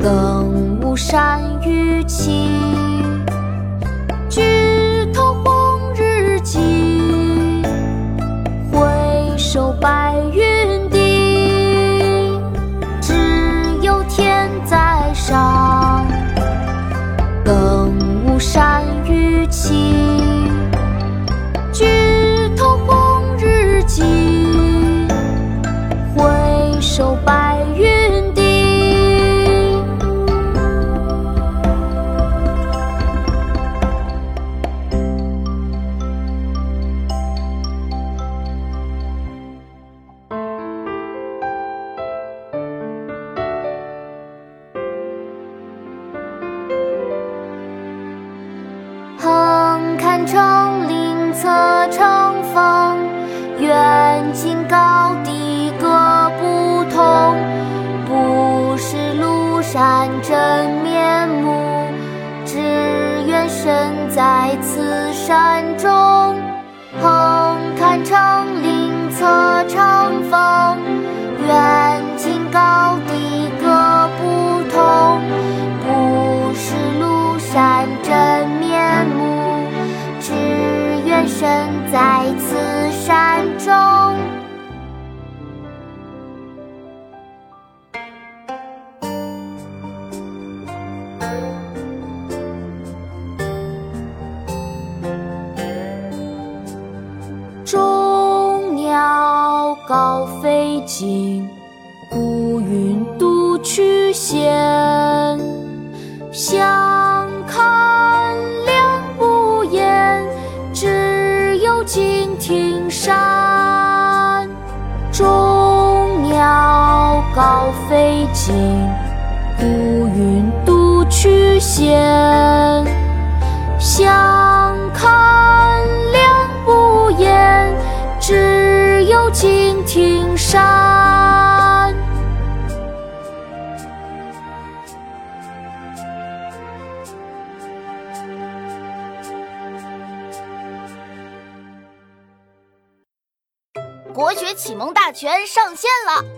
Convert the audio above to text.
更无山与情横看成岭侧成峰，远近高低各不同。不识庐山真面目，只缘身在此山中。身在此山中。众鸟高飞尽，孤云独去闲。飞尽，孤云独去闲。相看两不厌，只有敬亭山。国学启蒙大全上线了！